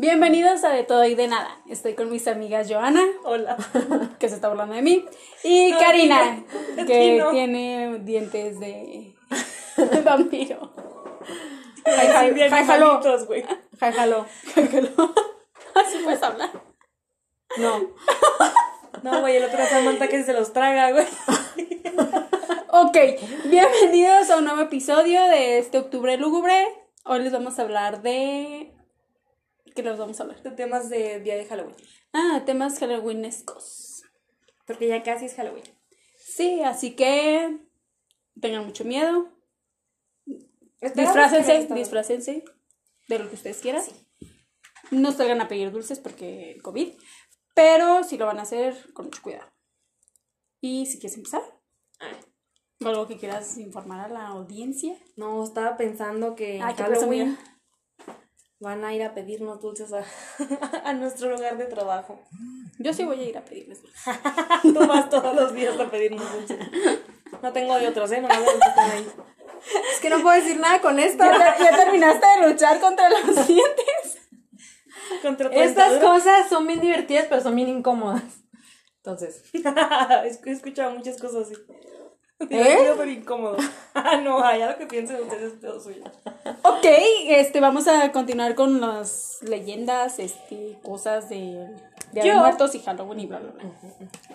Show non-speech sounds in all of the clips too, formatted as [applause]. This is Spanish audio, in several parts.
Bienvenidos a De Todo y de Nada. Estoy con mis amigas Joana. Hola. Que se está hablando de mí. Y Karina, que tiene dientes de, [laughs] vampiro. Jajalo. güey. Jajalo. [laughs] Así puedes hablar. No. No, güey, el otro Samantha que se los traga, güey. ok, bienvenidos a un nuevo episodio de este octubre lúgubre. Hoy les vamos a hablar de ¿Qué les vamos a hablar? De temas de día de Halloween. Ah, temas halloweenescos. Porque ya casi es Halloween. Sí, así que tengan mucho miedo. Disfrácense, disfrácense de lo que ustedes quieran. No salgan a pedir dulces porque COVID, pero si lo van a hacer con mucho cuidado. Y si quieres empezar, ah. algo que quieras informar a la audiencia. No, estaba pensando que Halloween van a ir a pedirnos dulces [laughs] a, nuestro lugar de trabajo. Yo sí voy a ir a pedirles dulces. [laughs] Tú vas todos los días a pedirnos dulces. No tengo de otros, ¿eh? No ahí. Es que no puedo decir nada con esto. Ya, terminaste de luchar contra los [laughs] dientes. Contra Estas cosas son bien divertidas, pero son bien incómodas. Entonces. He escuchado muchas cosas así. ¿Eh? pero incómodo. Ah, no, ya lo que piensen ustedes es todo suyo. Ok, este, vamos a continuar con las leyendas, este, cosas de, de muertos y Halloween y bla, bla, bla.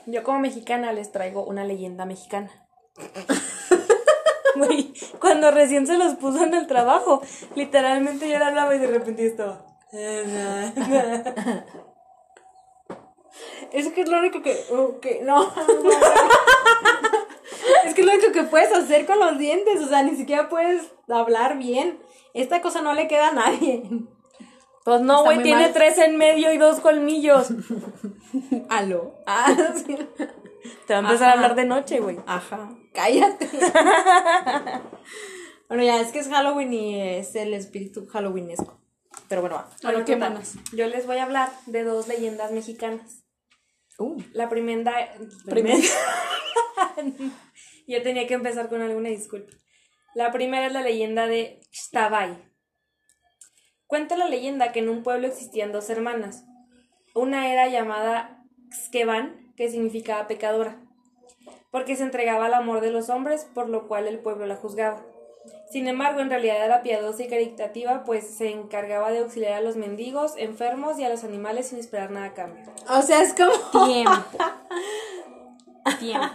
Yo como mexicana les traigo una leyenda mexicana. [laughs] Güey, cuando recién se los puso en el trabajo, literalmente yo la hablaba y de repente estaba... Es que es lo único que... Okay, no. es que es lo único que puedes hacer con los dientes, o sea, ni siquiera puedes hablar bien. Esta cosa no le queda a nadie. Pues no, güey, tiene tres en medio y dos colmillos. [laughs] Aló. Ah, [laughs] Te va a empezar a hablar de noche, güey. Ajá. Cállate. [laughs] bueno, ya, es que es Halloween y es el espíritu halloweenesco. Pero bueno, va. Bueno, ¿qué manos? Yo les voy a hablar de dos leyendas mexicanas. Uh. La primera. Primera. Yo tenía que empezar con alguna disculpa. La primera es la leyenda de Xtabay. Cuenta la leyenda que en un pueblo existían dos hermanas. Una era llamada Xkeban, que significaba pecadora, porque se entregaba al amor de los hombres, por lo cual el pueblo la juzgaba. Sin embargo, en realidad era piadosa y caritativa, pues se encargaba de auxiliar a los mendigos, enfermos y a los animales sin esperar nada a cambio. O sea, es como tiempo. [laughs] tiempo.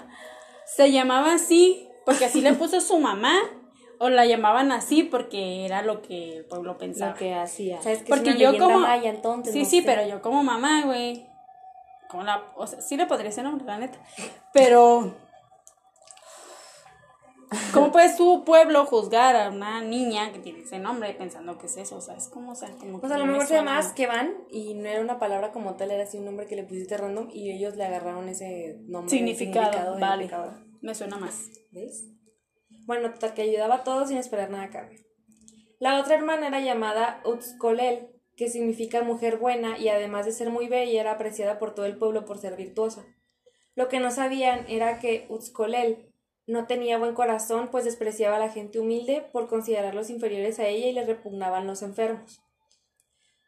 Se llamaba así porque así le puso su mamá o la llamaban así porque era lo que el pueblo pensaba. Lo que hacía. ¿Sabes que porque yo como entonces, Sí, sí, pero yo como mamá, güey. Como la, o sea, sí le podría ser nombre, la neta. Pero ¿Cómo puede su pueblo juzgar a una niña que tiene ese nombre pensando que es eso? O sea, es como, o sea, como Pues a lo mejor se llama que van y no era una palabra como tal, era así un nombre que le pusiste random y ellos le agarraron ese nombre. Significado, vale. Me suena más. ¿Ves? Bueno, total, que ayudaba a todos sin esperar nada a cambio. La otra hermana era llamada Utskolel, que significa mujer buena y además de ser muy bella era apreciada por todo el pueblo por ser virtuosa. Lo que no sabían era que Utskolel no tenía buen corazón, pues despreciaba a la gente humilde por considerarlos inferiores a ella y le repugnaban los enfermos.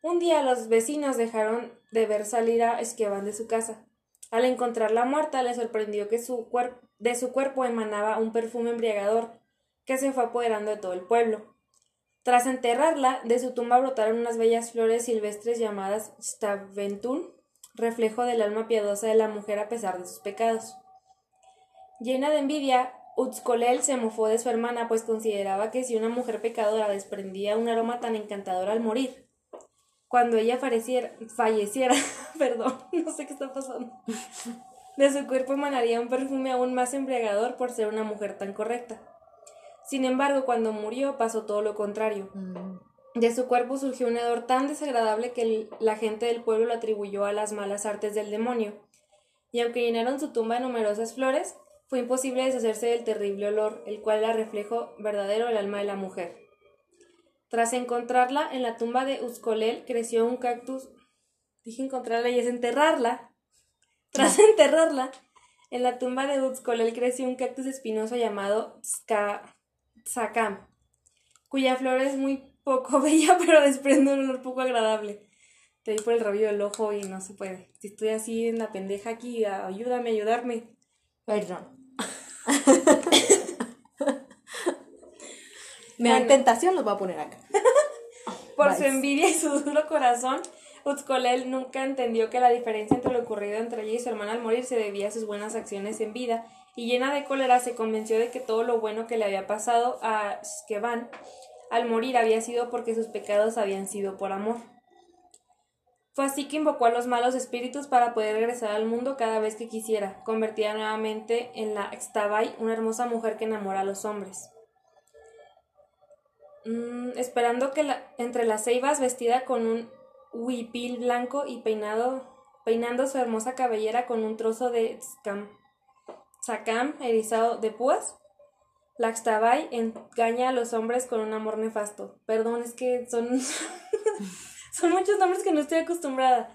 Un día los vecinos dejaron de ver salir a Esqueban de su casa. Al encontrarla muerta, le sorprendió que su de su cuerpo emanaba un perfume embriagador que se fue apoderando de todo el pueblo. Tras enterrarla, de su tumba brotaron unas bellas flores silvestres llamadas Staventun, reflejo del alma piadosa de la mujer a pesar de sus pecados. Llena de envidia, Utskolel se mofó de su hermana, pues consideraba que si una mujer pecadora desprendía un aroma tan encantador al morir, cuando ella falleciera, falleciera [laughs] perdón, no sé qué está pasando, de su cuerpo emanaría un perfume aún más embriagador por ser una mujer tan correcta. Sin embargo, cuando murió pasó todo lo contrario. Mm. De su cuerpo surgió un hedor tan desagradable que la gente del pueblo lo atribuyó a las malas artes del demonio. Y aunque llenaron su tumba de numerosas flores, fue imposible deshacerse del terrible olor, el cual era reflejo verdadero del alma de la mujer. Tras encontrarla en la tumba de Uskolel, creció un cactus. Dije encontrarla y es enterrarla. Tras enterrarla, en la tumba de Uskolel creció un cactus espinoso llamado Tsakam, cuya flor es muy poco [laughs] bella, pero desprende un olor poco agradable. te di por el rabillo del ojo y no se puede. Si estoy así en la pendeja aquí, ayúdame, ayudarme. Perdón. [laughs] [laughs] Me da tentación, los voy a poner acá. Por su envidia y su duro corazón, Utzcolel nunca entendió que la diferencia entre lo ocurrido entre ella y su hermana al morir se debía a sus buenas acciones en vida, y llena de cólera se convenció de que todo lo bueno que le había pasado a Skevan al morir había sido porque sus pecados habían sido por amor. Fue así que invocó a los malos espíritus para poder regresar al mundo cada vez que quisiera, convertida nuevamente en la Xtabai, una hermosa mujer que enamora a los hombres. Mm, esperando que la, entre las ceibas, vestida con un huipil blanco y peinado, peinando su hermosa cabellera con un trozo de zacam erizado de púas, la Xtabai engaña a los hombres con un amor nefasto. Perdón, es que son, [laughs] son muchos nombres que no estoy acostumbrada.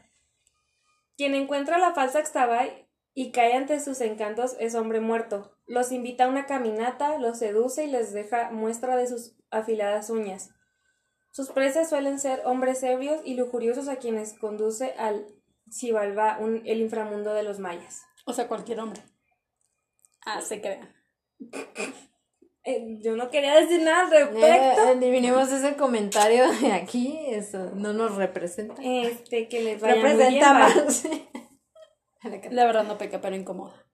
Quien encuentra la falsa Xtabai y cae ante sus encantos es hombre muerto. Los invita a una caminata, los seduce y les deja muestra de sus afiladas uñas. Sus presas suelen ser hombres ebrios y lujuriosos a quienes conduce al Xibalbá, el inframundo de los mayas. O sea, cualquier hombre. Ah, se crea. [laughs] Eh, yo no quería decir nada al respecto. Eh, ese comentario de aquí, eso no nos representa. Este, que les vaya representa más. [laughs] La verdad no peca, pero incomoda.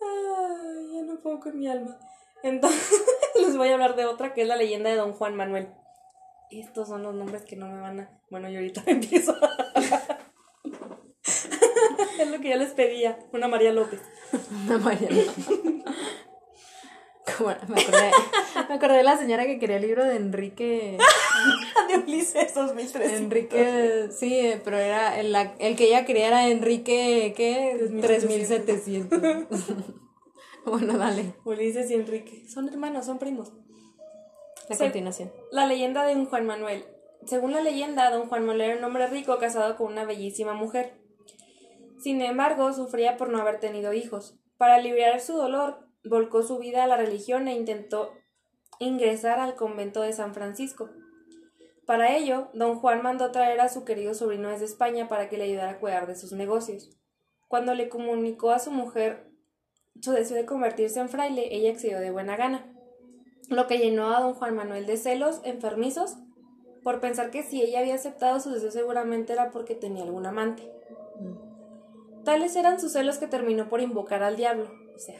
Ay, ya no puedo con mi alma. Entonces, [laughs] les voy a hablar de otra que es la leyenda de Don Juan Manuel. Estos son los nombres que no me van a. Bueno, yo ahorita [laughs] empiezo. [laughs] es lo que ya les pedía. Una María López. Una María López. [laughs] me, acordé, me acordé de la señora que quería el libro de Enrique. de Ulises 2003. Enrique, sí, pero era el, el que ella quería era Enrique, ¿qué? 3700. bueno, dale. Ulises y Enrique. Son hermanos, son primos. A continuación. La leyenda de un Juan Manuel. Según la leyenda, don Juan Manuel era un hombre rico casado con una bellísima mujer. Sin embargo, sufría por no haber tenido hijos. Para aliviar su dolor, volcó su vida a la religión e intentó ingresar al convento de San Francisco. Para ello, don Juan mandó traer a su querido sobrino desde España para que le ayudara a cuidar de sus negocios. Cuando le comunicó a su mujer su deseo de convertirse en fraile, ella accedió de buena gana, lo que llenó a don Juan Manuel de celos enfermizos por pensar que si ella había aceptado su deseo seguramente era porque tenía algún amante. Tales eran sus celos que terminó por invocar al diablo, o sea,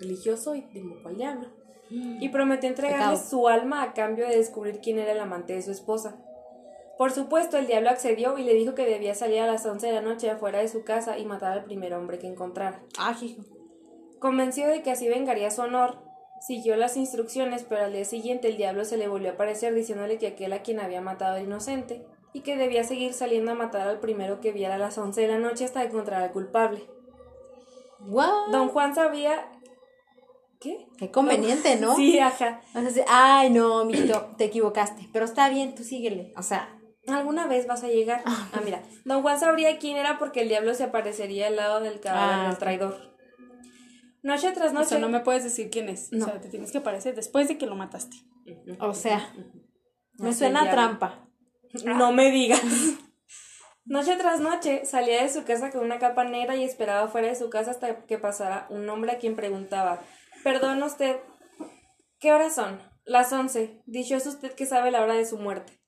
religioso y invocó al diablo. Mm. Y prometió entregarle su alma a cambio de descubrir quién era el amante de su esposa. Por supuesto, el diablo accedió y le dijo que debía salir a las once de la noche afuera de su casa y matar al primer hombre que encontrara. Ah, hijo. Convencido de que así vengaría su honor, siguió las instrucciones, pero al día siguiente el diablo se le volvió a aparecer diciéndole que aquel a quien había matado era inocente y que debía seguir saliendo a matar al primero que viera a las once de la noche hasta encontrar al culpable. Don Juan sabía ¿Qué? Qué conveniente, ¿no? [laughs] Sí, ajá. ay, no, mijito, te equivocaste, pero está bien, tú síguele. O sea, alguna vez vas a llegar. Ah, ah mira, don Juan sabría quién era porque el diablo se aparecería al lado del cadáver ah, del traidor. Noche tras noche. O sea, no me puedes decir quién es. O sea, te tienes que aparecer después de que lo mataste. O sea, me suena trampa. No me digas. [laughs] Noche tras noche salía de su casa con una capa negra y esperaba fuera de su casa hasta que pasara un hombre a quien preguntaba Perdón usted. ¿Qué horas son? Las once. Dichoso usted que sabe la hora de su muerte.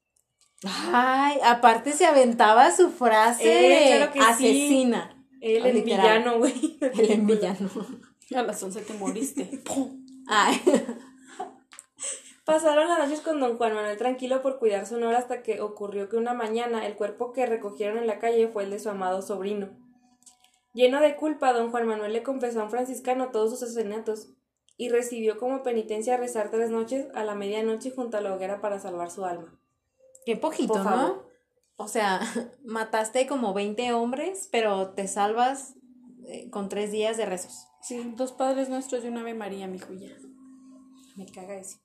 Ay, aparte se aventaba su frase eh, asesina. El en villano, güey. El en villano. A las once te moriste. [laughs] Ay. Pasaron las noches con don Juan Manuel tranquilo por cuidar su honor hasta que ocurrió que una mañana el cuerpo que recogieron en la calle fue el de su amado sobrino. Lleno de culpa, don Juan Manuel le confesó a un franciscano todos sus asesinatos y recibió como penitencia rezar tres noches a la medianoche junto a la hoguera para salvar su alma. Qué poquito, ¿no? O sea, [laughs] mataste como 20 hombres, pero te salvas eh, con tres días de rezos. Sí, dos padres nuestros y una Ave María, mi ya. Me caga eso.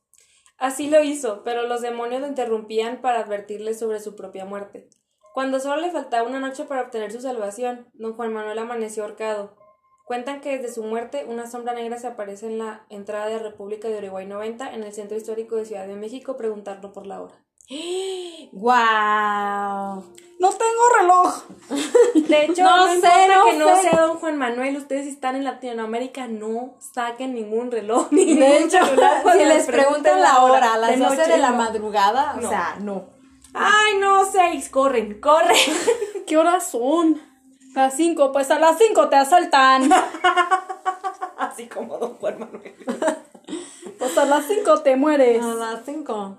Así lo hizo, pero los demonios lo interrumpían para advertirle sobre su propia muerte. Cuando solo le faltaba una noche para obtener su salvación, don Juan Manuel amaneció ahorcado, Cuentan que desde su muerte una sombra negra se aparece en la entrada de República de Uruguay 90 en el centro histórico de Ciudad de México preguntando por la hora. ¡Guau! No tengo reloj. De hecho, [laughs] No no, sé, no que no sé. sea Don Juan Manuel, ustedes si están en Latinoamérica, no saquen ningún reloj [laughs] ni De ningún hecho, celular [laughs] si les preguntan la hora a las 12 noche, de la no. madrugada, o No. sea, no. Ay, no, seis, corren, corren. ¿Qué horas son? Las 5, pues a las 5 te asaltan. Así como Don Juan Manuel. Pues a las 5 te mueres. A las 5.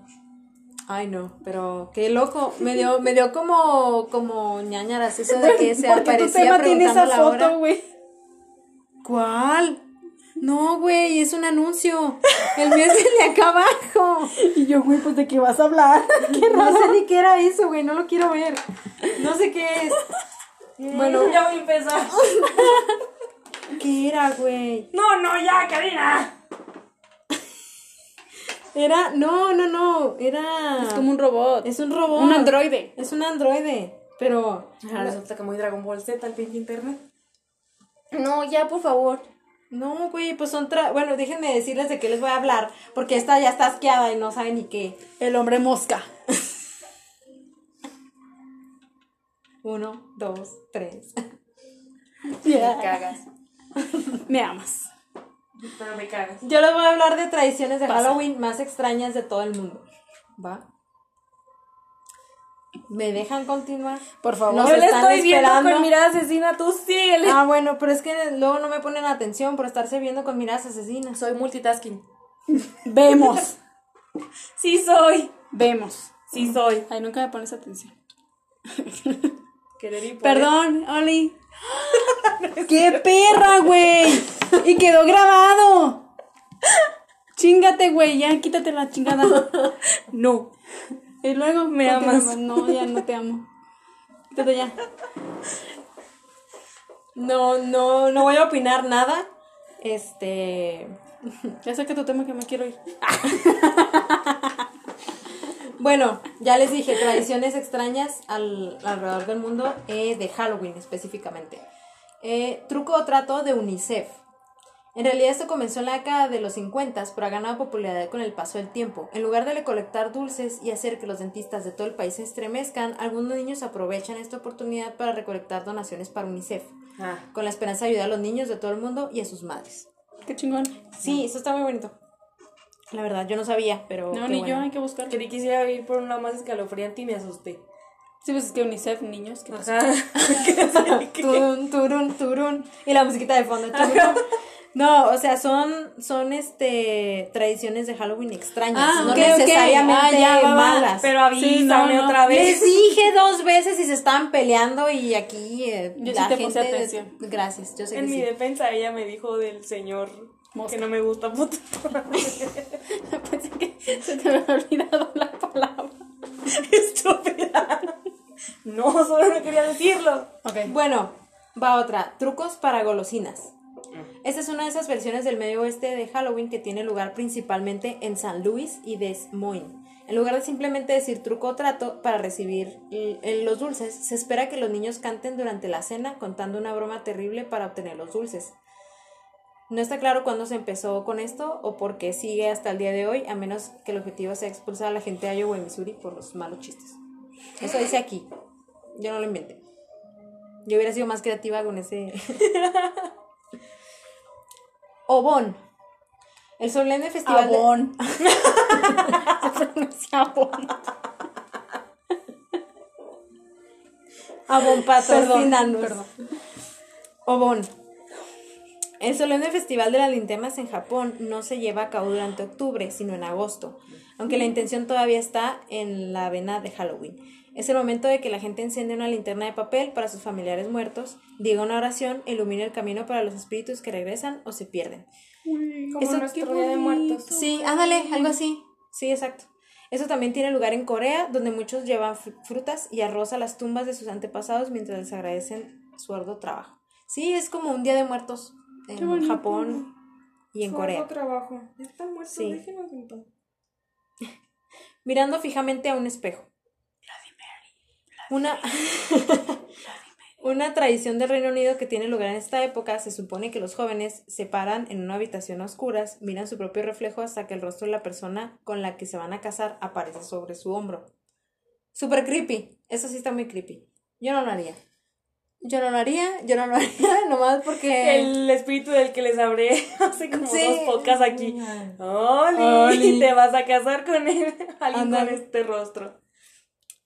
Ay, no, pero qué loco. Me dio, me dio como, como ñañaras eso de que se Porque tu aparecía tema tiene esa la foto, güey. ¿Cuál? No, güey, es un anuncio. El mío es el de acá abajo. Y yo, güey, pues de qué vas a hablar. [laughs] [laughs] Qué No sé ni qué era eso, güey, no lo quiero ver. No sé qué es. Bueno, ya voy a empezar. [laughs] ¿qué era, güey? No, no, ya, Karina. Era, no, no, no, era... Es como un robot. Es un robot. un androide. Es un androide, pero... Resulta que muy Dragon Ball Z al pinche internet. No, ya, por favor. No, güey, pues son... tra- Bueno, déjenme decirles de qué les voy a hablar, porque esta ya está asqueada y no sabe ni qué. El hombre mosca. [laughs] Uno, dos, tres. Me cagas. Me amas. Pero me cagas. Yo les voy a hablar de tradiciones de Pasa. Halloween más extrañas de todo el mundo. ¿Va? ¿Me dejan continuar? Por favor. Nos Yo le están estoy viendo esperando. con mirada asesina, tú síguele. Ah, bueno, pero es que luego no me ponen atención por estarse viendo con miradas asesinas. Soy multitasking. Vemos. [laughs] Sí soy. Vemos. Sí soy. Ay, nunca me pones atención. Perdón, Oli. [laughs] ¡Qué perra, güey! Y quedó grabado. Chingate, güey, ya quítate la chingada. No. Y luego Me amas. No, ya no te amo. Quítate ya. No, no, no voy a opinar nada. Este. [laughs] Ya saca tu tema que me quiero ir. [laughs] Bueno, ya les dije, tradiciones extrañas al, alrededor del mundo eh, de Halloween específicamente. Eh, truco o trato de UNICEF. En realidad esto comenzó en la década de los 50, pero ha ganado popularidad con el paso del tiempo. En lugar de recolectar dulces y hacer que los dentistas de todo el país se estremezcan, algunos niños aprovechan esta oportunidad para recolectar donaciones para UNICEF, Ah. con la esperanza de ayudar a los niños de todo el mundo y a sus madres. Qué chingón. Sí, eso está muy bonito. La verdad, yo no sabía, pero... No, ni yo, hay que buscarlo. Creí que quisiera ir por una más escalofriante y me asusté. Sí, pues es que UNICEF, niños, ¿qué pasa? [laughs] [laughs] Turun, turun, turun. Y la musiquita de fondo. turun. No, o sea, son, son este tradiciones de Halloween extrañas. Ah, no ok, ok. necesariamente Ah, ya, va, malas. Pero avísame Sí, no, no. otra Les vez. dije dos veces y se estaban peleando y aquí eh, Yo sí la te gente. puse atención. Gracias, yo sé En que mi sí. defensa ella me dijo del señor Mosca. que no me gusta puto. [laughs] [laughs] Pensé que se te había olvidado la palabra. Estúpida. No, solo no quería decirlo. Ok. Bueno, va otra. Trucos para golosinas. Mm. Esta es una de esas versiones del medio oeste de Halloween que tiene lugar principalmente en San Luis y Des Moines. En lugar de simplemente decir truco o trato para recibir el- los dulces, se espera que los niños canten durante la cena contando una broma terrible para obtener los dulces. No está claro cuándo se empezó con esto o por qué sigue hasta el día de hoy, a menos que el objetivo sea expulsar a la gente de Iowa y Missouri por los malos chistes. Eso dice aquí. Yo no lo inventé. Yo hubiera sido más creativa con ese. [laughs] Obon. El solemne festival. de- Abón. Se pronuncia. Abon patrocínanos. [laughs] Perdón. Obon. El solemne festival de las linternas en Japón no se lleva a cabo durante octubre, sino en agosto, aunque la intención todavía está en la vena de Halloween. Es el momento de que la gente enciende una linterna de papel para sus familiares muertos, diga una oración ilumine el camino para los espíritus que regresan o se pierden. Como Eso- nuestro día de muertos. Sí, ándale, algo así. Sí, exacto. Eso también tiene lugar en Corea, donde muchos llevan fr- frutas y arroz a las tumbas de sus antepasados mientras les agradecen su arduo trabajo. Sí, es como un día de muertos en. Japón y en Corea. trabajo. Ya están muertos, Sí. déjenos en paz. [laughs] Mirando fijamente a un espejo. Una, [laughs] una tradición del Reino Unido que tiene lugar en esta época, se supone que los jóvenes se paran en una habitación a oscuras, miran su propio reflejo hasta que el rostro de la persona con la que se van a casar aparece sobre su hombro. Súper creepy. Eso sí está muy creepy. Yo no lo haría. Yo no lo haría, yo no lo [laughs] haría, nomás porque... El espíritu del que les hablé [laughs] hace como Sí. dos podcasts aquí. ¡Oli! Oli. [laughs] Te vas a casar con él, alguien con este rostro.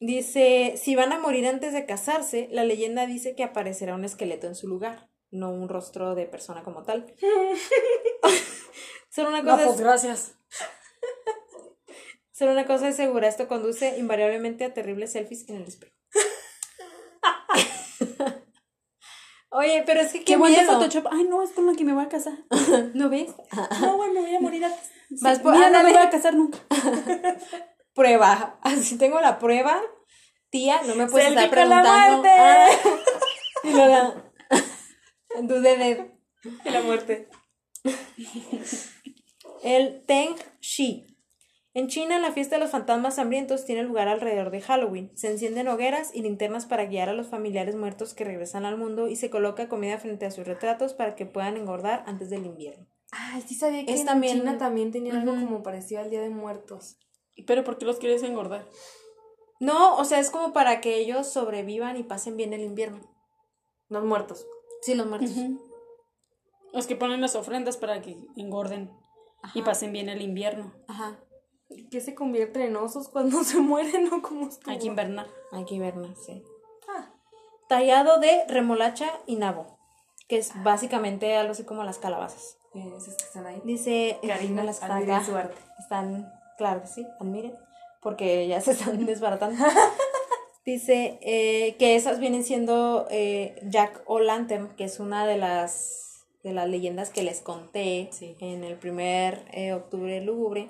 Dice, si van a morir antes de casarse, la leyenda dice que aparecerá un esqueleto en su lugar, no un rostro de persona como tal. Solo una No, cosa, pues es, gracias. solo una cosa es segura, esto conduce invariablemente a terribles selfies en el espejo. Oye, pero es que qué, Qué buen de miedo. Photoshop. Ay, no, es con la que me voy a casar. [laughs] ¿No ves? [laughs] No, güey, me voy a morir antes. Vas por, Mira, no me voy a casar nunca. [laughs] prueba. Así tengo la prueba. Tía, no me puedes estar con la preguntando. muerte. Ah. Dudé de Y la muerte. El Teng Shi. En China, la fiesta de los fantasmas hambrientos tiene lugar alrededor de Halloween. Se encienden hogueras y linternas para guiar a los familiares muertos que regresan al mundo y se coloca comida frente a sus retratos para que puedan engordar antes del invierno. Ay, sí sabía que Es en también- China también tenían algo como parecido al Día de Muertos. Pero ¿por qué los quieres engordar? No, o sea, es como para que ellos sobrevivan y pasen bien el invierno. Los muertos. Sí, los muertos. Los que ponen las ofrendas para que engorden y pasen bien el invierno. Ajá. ¿Qué se convierten en osos cuando [laughs] se mueren o cómo estuvo? Hay que invernar. Hay que verla, sí. Ah. Tallado de remolacha y nabo, que es básicamente algo así como las calabazas. Eh, esos que están ahí. Dice Karina, no las acá. su arte. Están, claro que sí, admiren, porque ya se están [laughs] desbaratando. Dice eh, que esas vienen siendo eh, Jack O'Lantern, que es una de las de las leyendas que les conté Sí. en el primer eh, octubre lúgubre.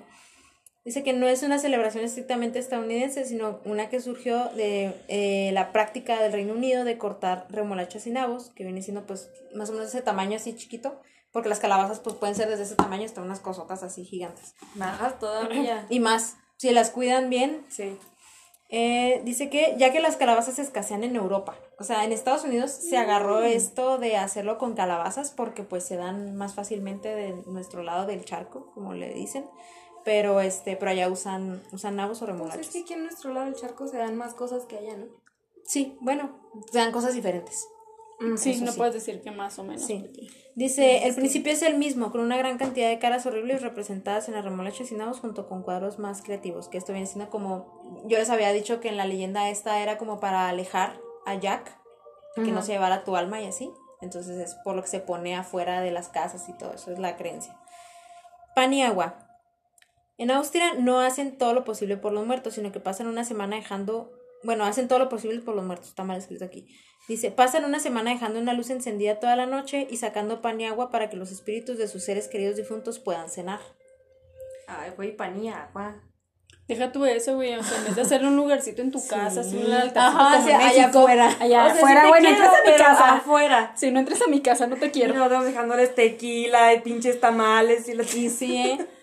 Dice que no es una celebración estrictamente estadounidense, sino una que surgió de eh, la práctica del Reino Unido de cortar remolachas y nabos, que viene siendo pues más o menos ese tamaño así chiquito, porque las calabazas pues pueden ser desde ese tamaño hasta unas cosotas así gigantes. Más todavía. [clears throat] Y más, si las cuidan bien, Sí. eh, dice que ya que las calabazas escasean en Europa, o sea, en Estados Unidos se agarró esto de hacerlo con calabazas porque pues se dan más fácilmente de nuestro lado del charco, como le dicen, pero este, pero allá usan, usan nabos o Pues remolachas. es que aquí en nuestro lado del charco se dan más cosas que allá, ¿no? Sí, bueno, se dan cosas diferentes. Sí, eso no sí. puedes decir que más o menos. Sí. porque- Dice, el principio es el mismo, con una gran cantidad de caras horribles representadas en las remolachas y nabos junto con cuadros más creativos, que esto viene siendo como, yo les había dicho que en la leyenda esta era como para alejar a Jack, que no Ujú. se llevara tu alma y así, entonces es por lo que se pone afuera de las casas y todo eso, es la creencia. Pan y agua. En Austria no hacen todo lo posible por los muertos, sino que pasan una semana dejando, bueno, hacen todo lo posible por los muertos, está mal escrito aquí. Dice, pasan una semana dejando una luz encendida toda la noche y sacando pan y agua para que los espíritus de sus seres queridos difuntos puedan cenar. Ay, güey, pan y agua. Deja tú eso, güey. O sea, en vez de hacerle un lugarcito en tu casa, así un altarcito Ajá, como sí, en allá México, afuera. Allá O sea, sí afuera, te güey. No quiero, entres a mi casa. afuera. Si no entres a mi casa, no te quiero. nosotros dejándoles tequila y pinches tamales y la sí, ¿eh? [laughs]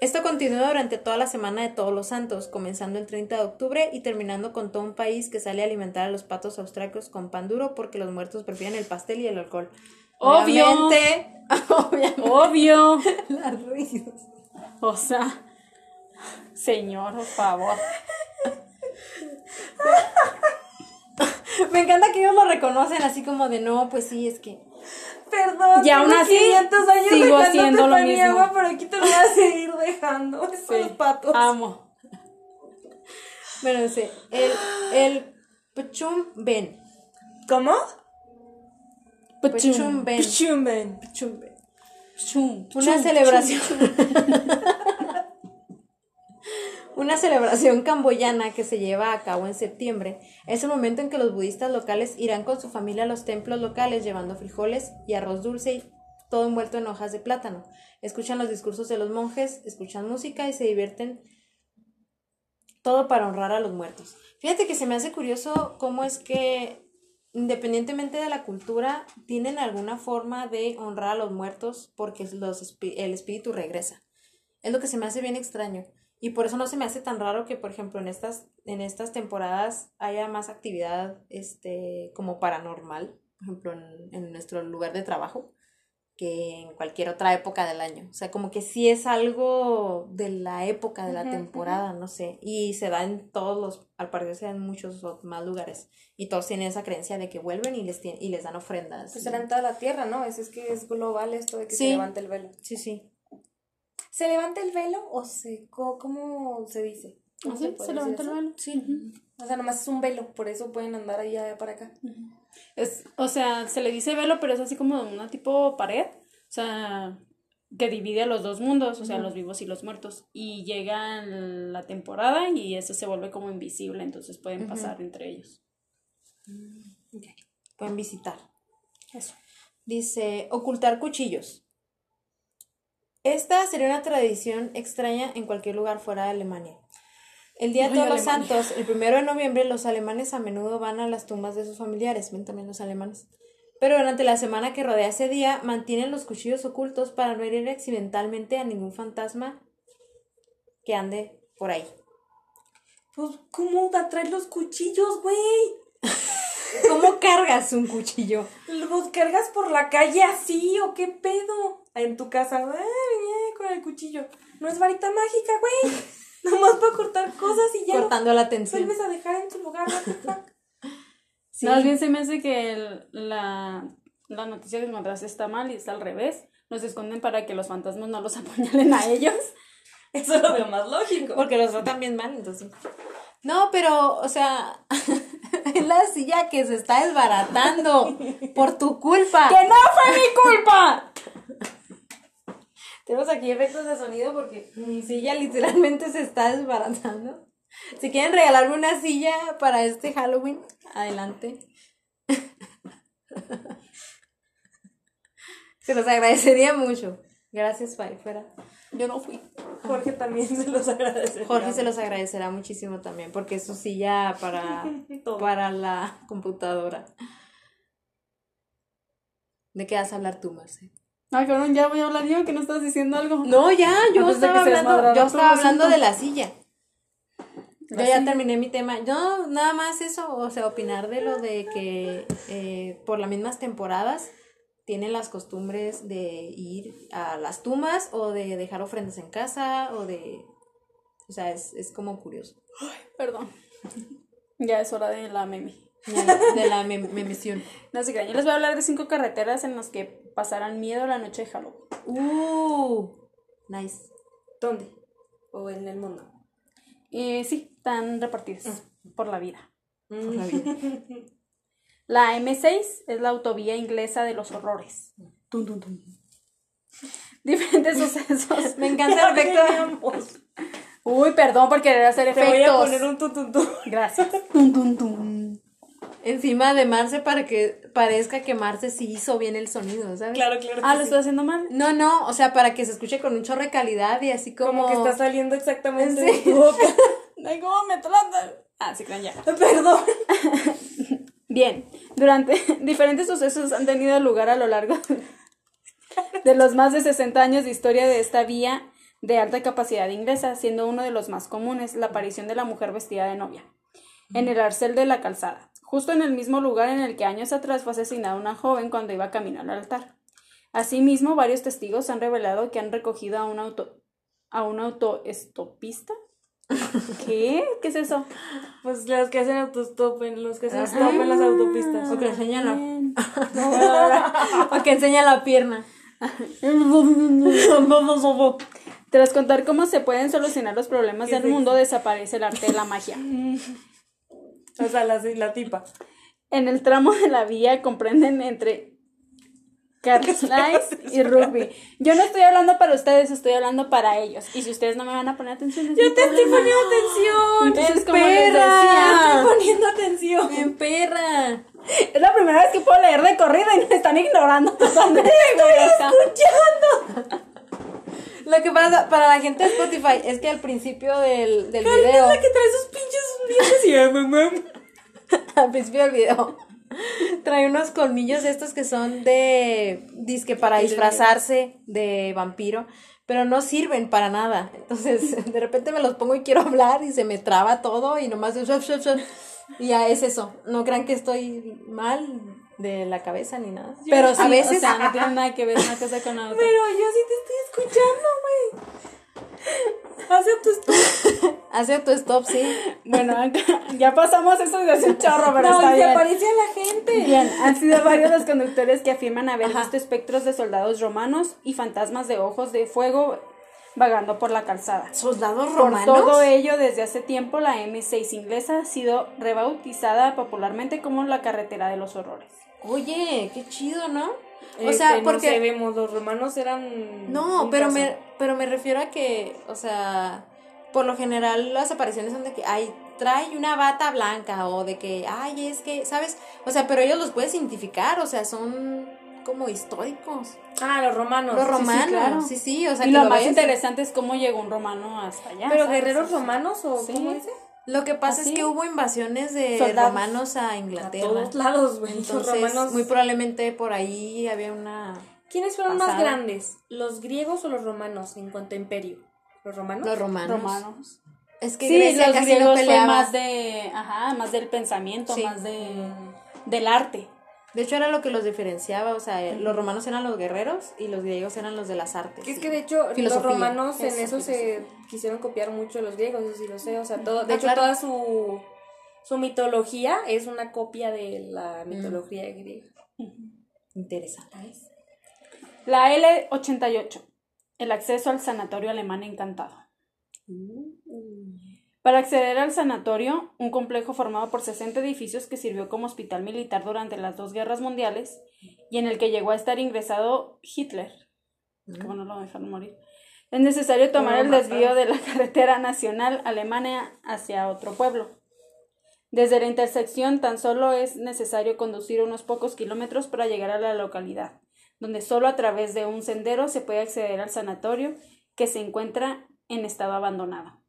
Esto continúa durante toda la semana de Todos los Santos, comenzando el 30 de octubre y terminando con todo un país que sale a alimentar a los patos austriacos con pan duro porque los muertos prefieren el pastel y el alcohol. Obvio. Obviamente, [laughs] obviamente, Obvio. [laughs] las risas. O sea, señor, por favor. [laughs] Me encanta que ellos lo reconocen así como de no, pues sí, es que. Perdón, Y aún así, 500 años sigo haciendo lo mismo. agua, pero aquí te lo voy a seguir dejando. [laughs] Es Sí, los patos. Amo. Bueno, dice, el, el Pechum Ben. ¿Cómo? Pechum Ben. Pechum Ben. Chum, Una chum, celebración. [laughs] Una celebración camboyana que se lleva a cabo en septiembre es el momento en que los budistas locales irán con su familia a los templos locales llevando frijoles y arroz dulce y todo envuelto en hojas de plátano. Escuchan los discursos de los monjes, escuchan música y se divierten todo para honrar a los muertos. Fíjate que se me hace curioso cómo es que independientemente de la cultura, tienen alguna forma de honrar a los muertos porque los el espíritu regresa. Es lo que se me hace bien extraño. Y por eso no se me hace tan raro que, por ejemplo, en estas, en estas temporadas haya más actividad este, como paranormal, por ejemplo, en, en nuestro lugar de trabajo. que en cualquier otra época del año. O sea, como que sí es algo de la época, de la temporada, no sé. Y se da en todos los, al parecer se da en muchos más lugares. Y todos tienen esa creencia de que vuelven y les, y les dan ofrendas. Pues será en toda la tierra, ¿no? Es, es que es global esto de que se levante el velo. Sí, sí. ¿Se levanta el velo o se, cómo se dice? ¿Ah, sí? ¿Se levanta el velo? Sí. O sea, nomás es un velo, por eso pueden andar allá para acá. Es, o sea, se le dice velo, pero es así como una tipo pared, o sea, que divide a los dos mundos, o sea, los vivos y los muertos. Y llega la temporada y ese se vuelve como invisible, entonces pueden pasar entre ellos. Pueden visitar. Eso. Dice, ocultar cuchillos. Esta sería una tradición extraña en cualquier lugar fuera de Alemania. El Día de Todos los Santos, el primero de noviembre, los alemanes a menudo van a las tumbas de sus familiares, ven también los alemanes. Pero durante la semana que rodea ese día, mantienen los cuchillos ocultos para no herir accidentalmente a ningún fantasma que ande por ahí. Pues, ¿cómo traer los cuchillos, güey? [laughs] ¿Cómo cargas un cuchillo? ¿Los cargas por la calle así o qué pedo? En tu casa, ay, con el cuchillo. No es varita mágica, güey. [laughs] Nomás para cortar cosas y ya. Cortando la atención. Vuelves a dejar en tu lugar, sí. Más bien se me hace que la, la noticia que encontraste está mal y está al revés. Nos esconden para que los fantasmas no los [laughs] apuñalen a ellos. Eso es lo veo más lógico. Porque los tratan bien mal, entonces. No, pero, o sea, [laughs] es la silla que se está desbaratando por tu culpa. ¡Que no fue mi culpa! Tenemos aquí efectos de sonido porque mi silla literalmente se está desbaratando. Si quieren regalarme una silla para este Halloween, adelante. Se los agradecería mucho. Gracias, Pai. Fuera. Yo no fui. Jorge también se los agradecerá. Jorge se los agradecerá muchísimo también porque es su silla para, [laughs] para la computadora. ¿De qué vas a hablar tú, Marce? Ay, cabrón, ya voy a hablar yo, que no estás diciendo algo. No, ya, yo estaba hablando, yo estaba hablando de la silla. yo ya terminé mi tema. Yo nada más eso, o sea, opinar de lo de que eh, por las mismas temporadas tienen las costumbres de ir a las tumbas o de dejar ofrendas en casa o de... O sea, es, es como curioso. Ay, perdón. Ya es hora de la meme. De la memesión. No sé qué, yo les voy a hablar de cinco carreteras en las que pasarán miedo la noche de Halloween. Uh, nice. ¿Dónde? ¿O en el mundo? Eh, sí, están repartidas por la vida. Por la vida. [laughs] La M6 es la autovía inglesa de los horrores. Tum, tum, tum. Diferentes sucesos. [laughs] Me encanta el efecto de ambos. Uy, perdón por querer hacer efectos. Te voy a poner un tum, tum, tum. Gracias. Tum, tum, tum. Encima de Marce para que parezca que Marce sí hizo bien el sonido, ¿sabes? Claro, claro. Ah, ¿lo estoy haciendo mal? No, no, o sea, para que se escuche con un chorro de calidad y así como... Como que está saliendo exactamente Sí. de tu boca. [laughs] Ay, ¿cómo me tratan? Ah, sí, crean ya. [laughs] Perdón. [laughs] Bien, durante diferentes sucesos han tenido lugar a lo largo de los más de 60 años de historia de esta vía de alta capacidad inglesa, siendo uno de los más comunes la aparición de la mujer vestida de novia en el arcel de la calzada, justo en el mismo lugar en el que años atrás fue asesinada una joven cuando iba camino al altar. Asimismo, varios testigos han revelado que han recogido a un auto a un autoestopista. [laughs] ¿Qué? ¿Qué es eso? Pues los que hacen autostop, en- los que hacen stop en las autopistas. O que enseña la... O que enseña la pierna. Tras contar cómo se pueden solucionar los problemas del mundo, desaparece el arte de la magia. [laughs] [laughs] O sea, la, la tipa. En el tramo de la vía comprenden entre Carlisle y Rugby. Yo no estoy hablando para ustedes, estoy hablando para ellos. Y si ustedes no me van a poner atención, Yo te [laughs] estoy poniendo atención. Entonces, como les decía, Estoy poniendo atención. ¡En perra! es la primera vez que puedo leer de corrido y me están ignorando. [laughs] ¡Estoy Lo que pasa para la gente de Spotify es que al principio del, del video... es la que trae sus pinches dientes y ah, mamá. al principio del video trae unos colmillos estos que son de disque para disfrazarse de vampiro, pero no sirven para nada. Entonces, [laughs] de repente me los pongo y quiero hablar y se me traba todo y nomás y ya es eso. No crean que estoy mal, de la cabeza ni nada. Pero sí, a veces o sea, no tiene [laughs] nada que ver una cosa con la otra. Pero yo sí te estoy escuchando, güey. Hace tu [laughs] stop. hace autostop, sí. Bueno, ya pasamos eso de hace un chorro, pero No, está bien. aparece a la gente. Bien, han sido varios los conductores que afirman haber Ajá. visto espectros de soldados romanos y fantasmas de ojos de fuego vagando por la calzada. ¿Soldados Por romanos? todo ello, desde hace tiempo, la M6 inglesa ha sido rebautizada popularmente como la carretera de los horrores. Oye, qué chido, ¿no? O Este, sea, no porque... sabemos, los romanos eran. No, pero caso. me, pero me refiero a que, o sea, por lo general las apariciones son de que, ay, trae una bata blanca o de que, ay, es que, ¿sabes? O sea, pero ellos los puedes identificar, o sea, son como históricos. Ah, los romanos. Los sí, sí, romanos, claro. sí, sí, o sea, y que lo, lo más ves. interesante es cómo llegó un romano hasta allá. ¿Pero ¿sabes? guerreros romanos o Sí. cómo dice? Lo que pasa ¿Así? es que hubo invasiones de Soldados. romanos a A Inglaterra. todos lados, güey. Los Entonces, romanos. muy probablemente por ahí había una... ¿Quiénes fueron más grandes? ¿Los griegos o los romanos en cuanto a imperio? ¿Los romanos? Los romanos. romanos. Es que Sí, Grecia los casi griegos no fue peleaba. más de, ajá, más del pensamiento, Sí. más de, del arte. De hecho, era lo que los diferenciaba, o sea, eh, los romanos eran los guerreros y los griegos eran los de las artes. Que es que de hecho Filosofía. los romanos en Eso, eso se quisieron copiar mucho de los griegos, eso sí lo sé, o sea, todo, de Ah, hecho claro. toda su, su mitología es una copia de la mitología griega. Interesante. La L88, el acceso al sanatorio alemán encantado. Para acceder al sanatorio, un complejo formado por 60 edificios que sirvió como hospital militar durante las dos guerras mundiales y en el que llegó a estar ingresado Hitler, que bueno, lo dejaron morir. Es necesario tomar el desvío de la [laughs] carretera nacional alemana hacia otro pueblo. Desde la intersección tan solo es necesario conducir unos pocos kilómetros para llegar a la localidad, donde solo a través de un sendero se puede acceder al sanatorio que se encuentra en estado abandonado.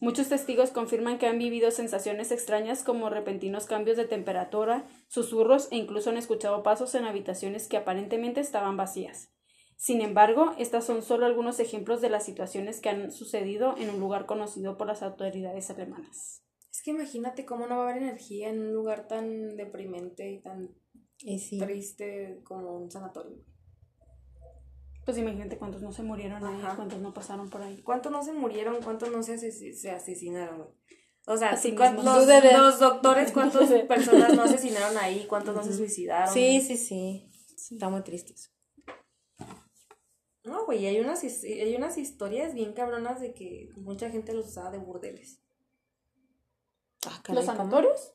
Muchos testigos confirman que han vivido sensaciones extrañas como repentinos cambios de temperatura, susurros e incluso han escuchado pasos en habitaciones que aparentemente estaban vacías. Sin embargo, estas son solo algunos ejemplos de las situaciones que han sucedido en un lugar conocido por las autoridades alemanas. Es que imagínate cómo no va a haber energía en un lugar tan deprimente y tan Y sí. triste como un sanatorio. Pues imagínate cuántos no se murieron ahí, Ajá. cuántos no pasaron por ahí. ¿Cuántos no se murieron? ¿Cuántos no se, ases- se asesinaron, güey? O sea, Así ¿cuántos- mismo. los, los doctores, ¿cuántas personas no [laughs] asesinaron ahí? ¿Cuántos no se suicidaron? Sí, sí, sí. Está muy triste eso. No, güey, hay unas, hay unas historias bien cabronas de que mucha gente los usaba de burdeles. Ah, caray, ¿Los sanatorios?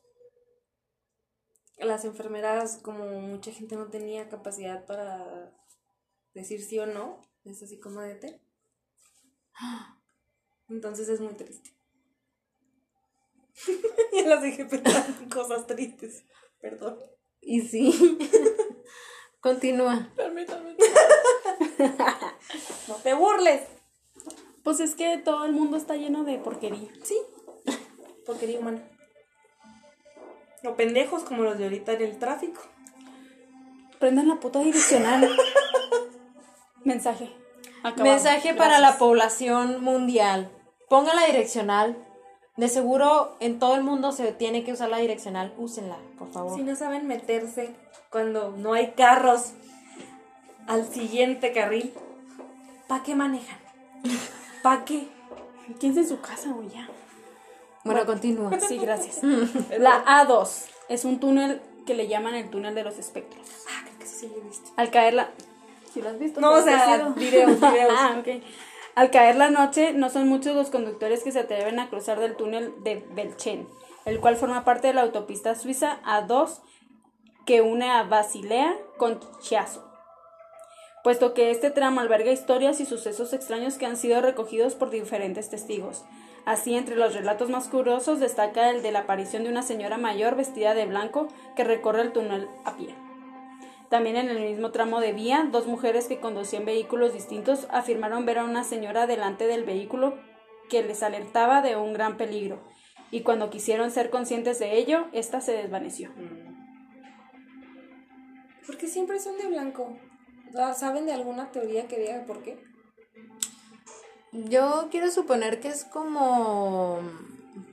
Las enfermeras, como mucha gente no tenía capacidad para decir sí o no, es así como de té. [gasps] Entonces es muy triste. [laughs] ya las dejé pensando en cosas tristes. Perdón. Y sí. [laughs] Continúa. Permítame. [laughs] No te burles. Pues es que todo el mundo está lleno de porquería. Sí. Porquería humana. O pendejos como los de ahorita en el tráfico. Prendan la puta direccional. Mensaje. Mensaje para la población mundial. Pongan la direccional. De seguro en todo el mundo se tiene que usar la direccional. Úsenla, por favor. Si no saben meterse cuando no hay carros al siguiente carril, ¿para qué manejan? ¿Para qué? ¿Quién en su casa, güey? Ya. Bueno, continúa. Sí, gracias. [laughs] La A2 es un túnel que le llaman el túnel de los espectros. Ah, creo que sí, sí lo he visto. Al caer la... ¿Sí lo has visto? No, o ¿Te has sea, videos, videos. [laughs] ah. Al caer la noche, no son muchos los conductores que se atreven a cruzar del túnel de Belchen, el cual forma parte de la autopista suiza A2 que une a Basilea con Chiasso. Puesto que este tramo alberga historias y sucesos extraños que han sido recogidos por diferentes testigos. Así, entre los relatos más curiosos destaca el de la aparición de una señora mayor vestida de blanco que recorre el túnel a pie. También en el mismo tramo de vía, dos mujeres que conducían vehículos distintos afirmaron ver a una señora delante del vehículo que les alertaba de un gran peligro, y cuando quisieron ser conscientes de ello, ésta se desvaneció. ¿Por qué siempre son de blanco? Ah, ¿Saben de alguna teoría que diga por qué? Yo quiero suponer que es como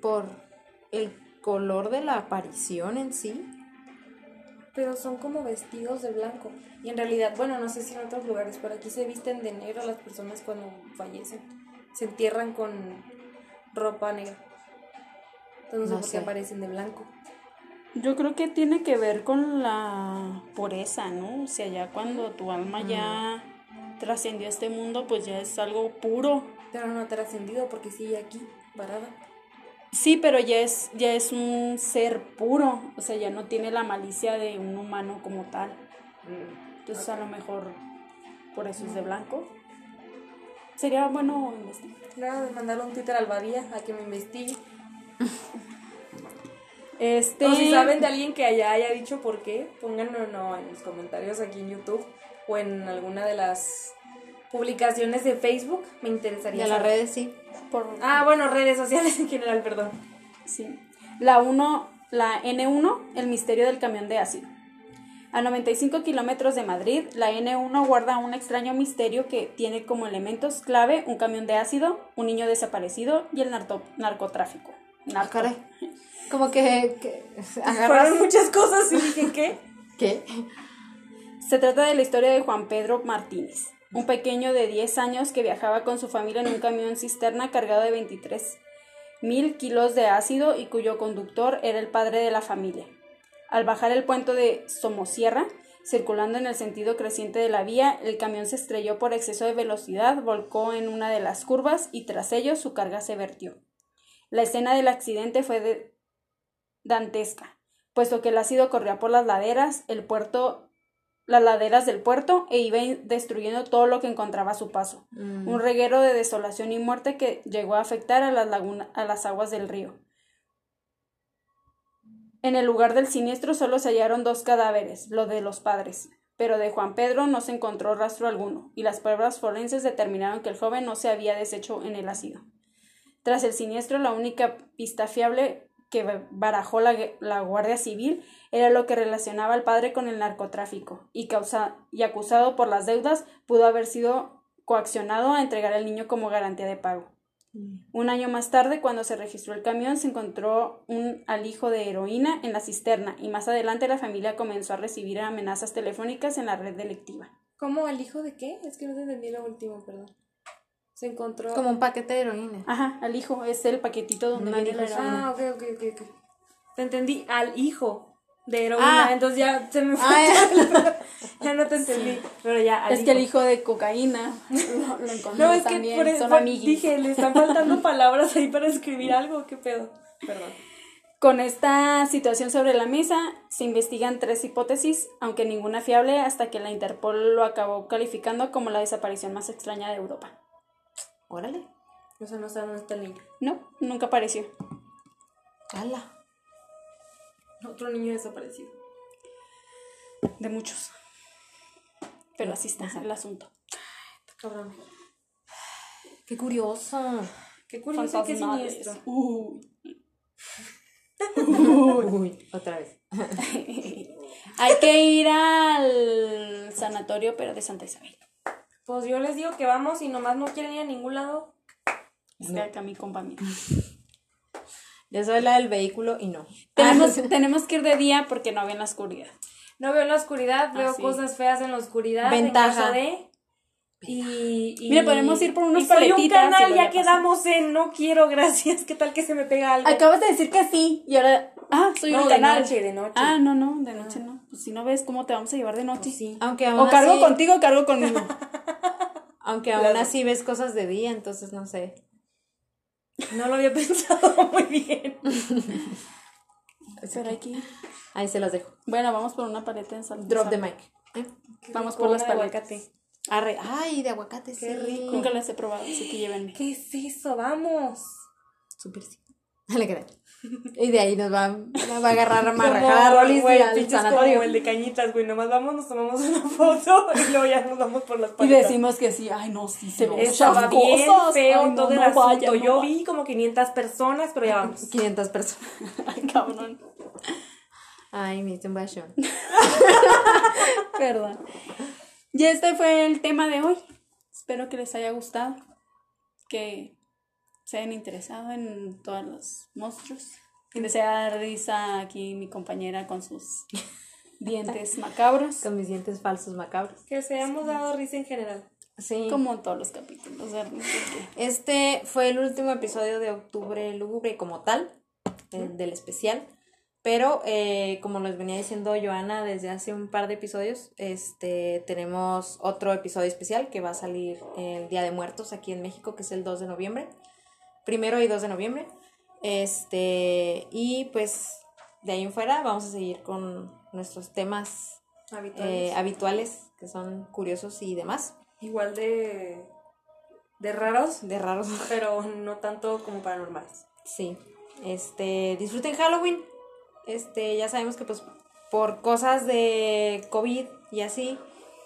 por el color de la aparición en sí. Pero son como vestidos de blanco. Y en realidad, bueno, no sé si en otros lugares, pero aquí se visten de negro las personas cuando fallecen. Se entierran con ropa negra. Entonces no, No sé por qué aparecen de blanco. Yo creo que tiene que ver con la pureza, ¿no? O sea, ya cuando tu alma ya trascendió a este mundo, pues ya es algo puro. Pero no ha trascendido porque sigue aquí, parada. Sí, pero ya es, ya es un ser puro, o sea, ya no tiene la malicia de un humano como tal. Entonces a lo mejor por eso es de blanco. Sería bueno investigar. Claro, mandarle un Twitter al Badía a que me investigue. [laughs] Este, O si saben de alguien que allá haya dicho por qué, pónganlo no, en los comentarios aquí en YouTube o en alguna de las publicaciones de Facebook. Me Y interesaría a las redes sí. por- Ah, bueno, redes sociales en general, perdón. Sí. La 1, la N1, el misterio del camión de ácido. A 95 kilómetros de Madrid, la N1 guarda un extraño misterio que tiene como elementos clave un camión de ácido, un niño desaparecido y el narco- narcotráfico. Narco. Ah, Caray. [laughs] Como que, que [laughs] agarras. muchas cosas y dije, [laughs] ¿qué? ¿Qué? Se trata de la historia de Juan Pedro Martínez, un pequeño de 10 años que viajaba con su familia en un camión cisterna cargado de 23 mil kilos de ácido y cuyo conductor era el padre de la familia. Al bajar el puente de Somosierra, circulando en el sentido creciente de la vía, el camión se estrelló por exceso de velocidad, volcó en una de las curvas y tras ello su carga se vertió. La escena del accidente fue dantesca, puesto que el ácido corría por las laderas, el puerto las laderas del puerto e iba destruyendo todo lo que encontraba a su paso. Un reguero de desolación y muerte que llegó a afectar a las, laguna- a las aguas del río. En el lugar del siniestro solo se hallaron dos cadáveres, lo de los padres, pero de Juan Pedro no se encontró rastro alguno, y las pruebas forenses determinaron que el joven no se había deshecho en el ácido. Tras el siniestro, la única pista fiable que barajó la, la Guardia Civil era lo que relacionaba al padre con el narcotráfico y, causa, y acusado por las deudas pudo haber sido coaccionado a entregar al niño como garantía de pago. Un año más tarde, cuando se registró el camión, se encontró un alijo de heroína en la cisterna y más adelante la familia comenzó a recibir amenazas telefónicas en la red delictiva. ¿Cómo? ¿Al hijo de qué? Es que no te entendí lo último, perdón. Se encontró... Como un paquete de heroína. Ajá, alijo es el paquetito donde viene la heroína. Ah, ok, ok, ok. Te entendí, al hijo de heroína, Ah. entonces ya se me fue. Ah, ya [laughs] no te entendí, pero ya, al Es que el hijo de cocaína lo, lo encontró No, es que por eso dije, le están faltando [laughs] palabras ahí para escribir algo, ¿qué pedo? Perdón. Con esta situación sobre la mesa, se investigan tres hipótesis, aunque ninguna fiable, hasta que la Interpol lo acabó calificando como la desaparición más extraña de Europa. Órale. O sea, no sé dónde está el niño. No, nunca apareció. Ala. Otro niño desaparecido. De muchos. Pero así está el asunto. Cabrón. Qué curioso. Qué curioso qué siniestro. Uy. Uy, otra vez. [laughs] Hay que ir al sanatorio, pero de Santa Isabel. Pues yo les digo que vamos y nomás no quieren ir a ningún lado. Es que acá mi compa mía. [laughs] Yo soy la del vehículo y no. Tenemos, [laughs] tenemos que ir de día porque no ven la oscuridad. No veo la oscuridad, veo Ah, sí. cosas feas en la oscuridad. Ventaja. En de... Y, y- Mira, podemos ir por unos y soy un canal, ya quedamos en no quiero, gracias. ¿Qué tal que se me pega algo? Acabas de decir que sí y ahora. Ah, soy No, un de canal. noche, de noche. Ah, no, no, de noche no. Pues si no ves cómo te vamos a llevar de noche. sí. Aunque aún O cargo así, contigo o cargo conmigo. [laughs] aunque aún Las así ves cosas de día, entonces no sé. No lo había [laughs] pensado muy bien. Pero que ir. Ahí se las dejo. Bueno, vamos por una paleta de sal. Drop the mic. ¿eh? Vamos por las de paletas. aguacate. Arre. Ay, de aguacate, Qué sí. rico. Nunca las he probado, así que llévenme. ¿Qué es eso? Vamos. Súper sí. [laughs] Dale, creo. Y de ahí nos va, nos va a agarrar a marcar a Rolis al sanatorio. como el de cañitas, güey. Nomás vamos, nos tomamos una foto [laughs] y luego ya nos vamos por las Y paletas. decimos que sí. Ay, no, sí, se ve Estaba bien cosas. feo Ay, no, todo el no asunto. vaya, no Yo vaya. vi como 500 personas, pero ya vamos. [laughs] 500 personas. [laughs] Ay, cabrón. Ay, me hice un bashón. Perdón. Y este fue el tema de hoy. Espero que les haya gustado. Que se hayan interesado en todos los monstruos. Que les dado risa aquí mi compañera con sus [laughs] dientes macabros. Con mis dientes falsos macabros. Que se hemos dado risa en general. Sí. Como en todos los capítulos. Este fue el último episodio de Octubre Lúgubre como tal, el del especial. Pero, eh, como nos venía diciendo Joana desde hace un par de episodios, este, tenemos otro episodio especial que va a salir el Día de Muertos aquí en México, que es el 2 de noviembre. Primero y 2 de noviembre. Este, y pues de ahí en fuera vamos a seguir con nuestros temas Habituales. eh, habituales, que son curiosos y demás, Igual de. de raros, de raros. [laughs] pero no tanto como paranormales. Sí. Este, disfruten Halloween. Este, ya sabemos que pues por cosas de COVID y así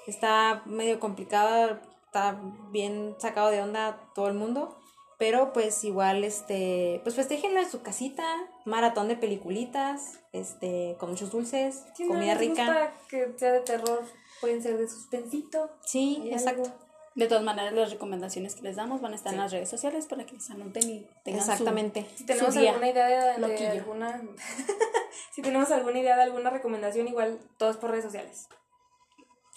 está medio complicado, está bien sacado de onda todo el mundo, pero pues igual este, pues festejenlo en su casita, maratón de peliculitas, este, con muchos dulces, Si no comida les rica. gusta que sea de terror, pueden ser de suspensito. Sí, exacto. algo. De todas maneras, las recomendaciones que les damos van a estar en las redes sociales para que les anoten y tengan su- Exactamente. Si tenemos Su día alguna idea de, de alguna. [laughs] si tenemos alguna idea de alguna recomendación, igual todos por redes sociales.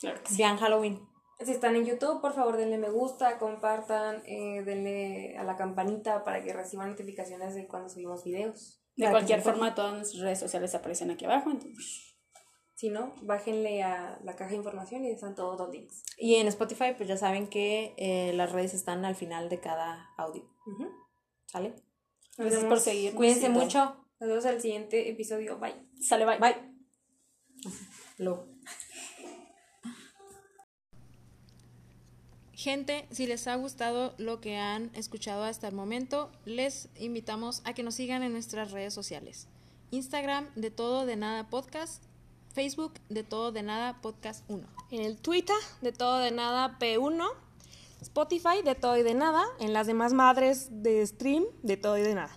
Claro que sí. Vean Halloween. Si están en YouTube, por favor denle me gusta, compartan, eh, denle a la campanita para que reciban notificaciones de cuando subimos videos. De Para cualquier forma, todas nuestras redes sociales aparecen aquí abajo. Entonces, Si no, bájenle a la caja de información y están todos los links. Y en Spotify, pues ya saben que eh, las redes están al final de cada audio. ¿Sale? Nos gracias vemos- por seguirnos. Cuídense mucho. Nos vemos al siguiente episodio. Bye. Sale, bye. Bye. Lo. Gente, si les ha gustado lo que han escuchado hasta el momento, les invitamos a que nos sigan en nuestras redes sociales. Instagram de todo de nada podcast, Facebook de todo de nada podcast 1. En el Twitter, de todo de nada P1. Spotify, de todo y de nada. En las demás madres de stream, de todo y de nada.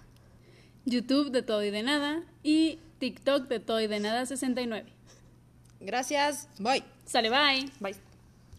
YouTube de todo y de nada. Y TikTok de todo y de nada 69. Gracias. Bye. Sale, bye. Bye.